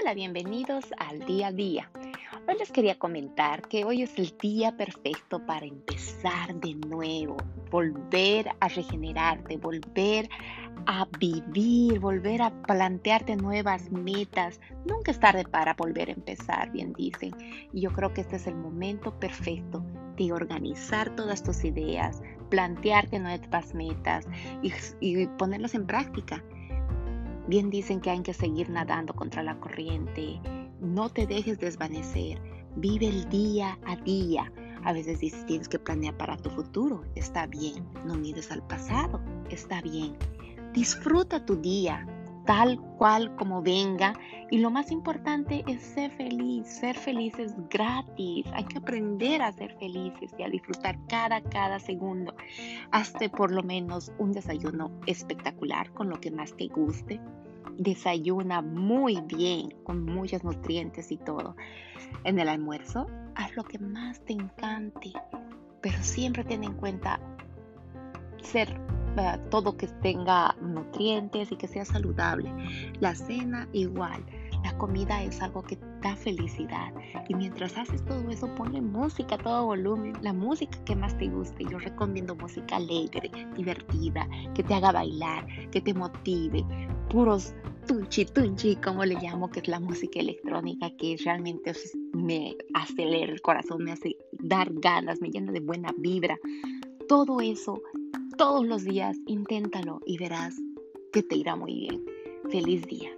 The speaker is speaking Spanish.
Hola, bienvenidos al día a día. Hoy les quería comentar que hoy es el día perfecto para empezar de nuevo, volver a regenerarte, volver a vivir, volver a plantearte nuevas metas. Nunca es tarde para volver a empezar, bien dicen. Y yo creo que este es el momento perfecto de organizar todas tus ideas, plantearte nuevas metas y, y ponerlas en práctica. Bien dicen que hay que seguir nadando contra la corriente. No te dejes desvanecer. Vive el día a día. A veces dices tienes que planear para tu futuro. Está bien. No mires al pasado. Está bien. Disfruta tu día tal cual como venga. Y lo más importante es ser feliz. Ser feliz es gratis. Hay que aprender a ser felices y a disfrutar cada, cada segundo. Hazte por lo menos un desayuno espectacular con lo que más te guste. Desayuna muy bien, con muchos nutrientes y todo. En el almuerzo, haz lo que más te encante. Pero siempre ten en cuenta ser todo que tenga nutrientes y que sea saludable. La cena igual. La comida es algo que da felicidad. Y mientras haces todo eso, ponle música a todo volumen, la música que más te guste. Yo recomiendo música alegre, divertida, que te haga bailar, que te motive. Puros tunchi tunchi, como le llamo, que es la música electrónica que realmente me acelera el corazón, me hace dar ganas, me llena de buena vibra. Todo eso todos los días, inténtalo y verás que te irá muy bien. Feliz día.